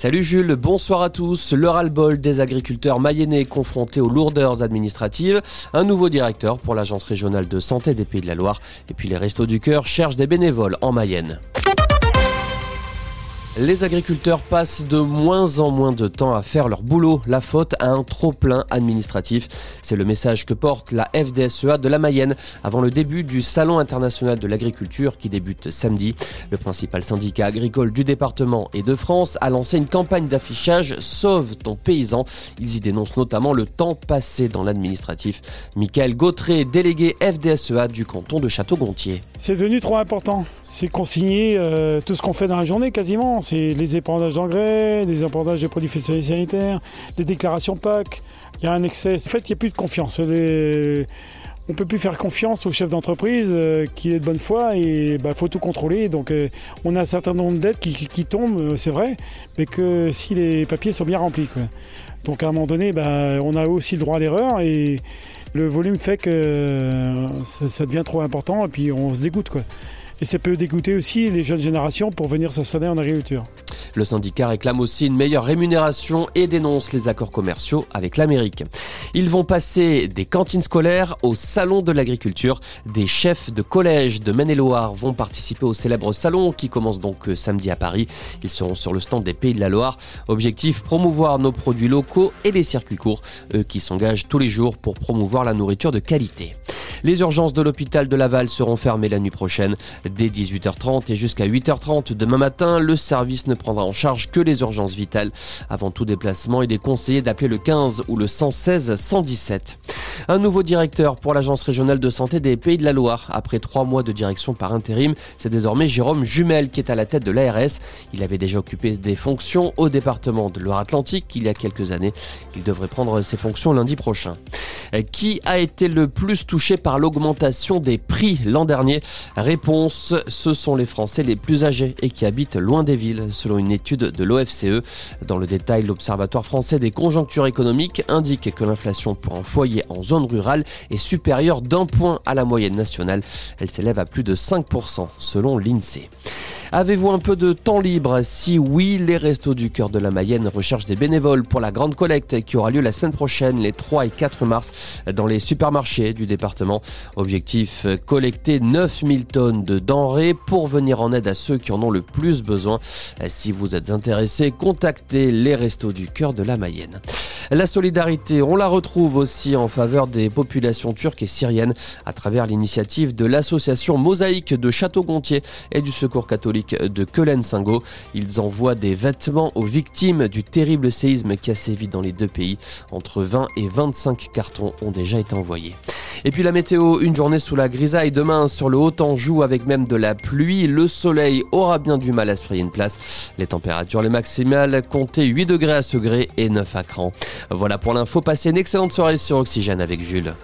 Salut Jules, bonsoir à tous. Le ras-le-bol des agriculteurs mayennais confrontés aux lourdeurs administratives. Un nouveau directeur pour l'Agence régionale de santé des Pays de la Loire. Et puis les Restos du Cœur cherchent des bénévoles en Mayenne. Les agriculteurs passent de moins en moins de temps à faire leur boulot, la faute à un trop-plein administratif. C'est le message que porte la FDSEA de la Mayenne avant le début du Salon international de l'agriculture qui débute samedi. Le principal syndicat agricole du département et de France a lancé une campagne d'affichage Sauve ton paysan. Ils y dénoncent notamment le temps passé dans l'administratif. Michael Gautré, délégué FDSEA du canton de Château-Gontier. C'est devenu trop important. C'est consigner euh, tout ce qu'on fait dans la journée quasiment c'est les épandages d'engrais, les épandages de produits sanitaires, les déclarations PAC. Il y a un excès. En fait, il n'y a plus de confiance. On ne peut plus faire confiance au chef d'entreprise euh, qui est de bonne foi et il bah, faut tout contrôler. Donc euh, on a un certain nombre d'aides qui, tombent, euh, c'est vrai, mais que si les papiers sont bien remplis. Donc à un moment donné, bah, on a aussi le droit à l'erreur et le volume fait que ça, devient trop important et puis on se dégoûte. Et ça peut dégoûter aussi les jeunes générations pour venir s'installer en agriculture. Le syndicat réclame aussi une meilleure rémunération et dénonce les accords commerciaux avec l'Amérique. Ils vont passer des cantines scolaires au salon de l'agriculture. Des chefs de collège de Maine-et-Loire vont participer au célèbre salon qui commence donc euh, samedi à Paris. Ils seront sur le stand des Pays de la Loire. Objectif promouvoir nos produits locaux et les circuits courts, eux qui s'engagent tous les jours pour promouvoir la nourriture de qualité. Les urgences de l'hôpital de Laval seront fermées la nuit prochaine. Dès 18h30 et jusqu'à 8h30 demain matin, le service ne prendra en charge que les urgences vitales. Avant tout déplacement, il est conseillé d'appeler le 15 ou le 116 117. Un nouveau directeur pour l'Agence régionale de santé des Pays de la Loire. Après trois mois de direction par intérim, c'est désormais Jérôme Jumel qui est à la tête de l'ARS. Il avait déjà occupé des fonctions au département de Loire-Atlantique il y a quelques années. Il devrait prendre ses fonctions lundi prochain. Qui a été le plus touché par l'augmentation des prix l'an dernier Réponse, ce sont les Français les plus âgés et qui habitent loin des villes, selon une étude de l'OFCE. Dans le détail, l'Observatoire français des conjonctures économiques indique que l'inflation pour un foyer en zone rurale est supérieure d'un point à la moyenne nationale. Elle s'élève à plus de 5% selon l'INSEE. Avez-vous un peu de temps libre? Si oui, les Restos du Cœur de la Mayenne recherchent des bénévoles pour la grande collecte qui aura lieu la semaine prochaine, les 3 et 4 mars, dans les supermarchés du département. Objectif collecter 9000 tonnes de denrées pour venir en aide à ceux qui en ont le plus besoin. Si vous êtes intéressé, contactez les Restos du Cœur de la Mayenne. La solidarité, on la retrouve aussi en faveur des populations turques et syriennes à travers l'initiative de l'association Mosaïque de Château-Gontier et du Secours catholique de Kelen-Singo. Ils envoient des vêtements aux victimes du terrible séisme qui a sévi dans les deux pays. Entre 20 et 25 cartons ont déjà été envoyés. Et puis la météo, une journée sous la grisaille demain sur le Haut-Anjou avec même de la pluie. Le soleil aura bien du mal à se frayer une place. Les températures, les maximales, comptez 8 degrés à Segré et 9 à Cran. Voilà pour l'info. Passez une excellente soirée sur Oxygène avec Jules.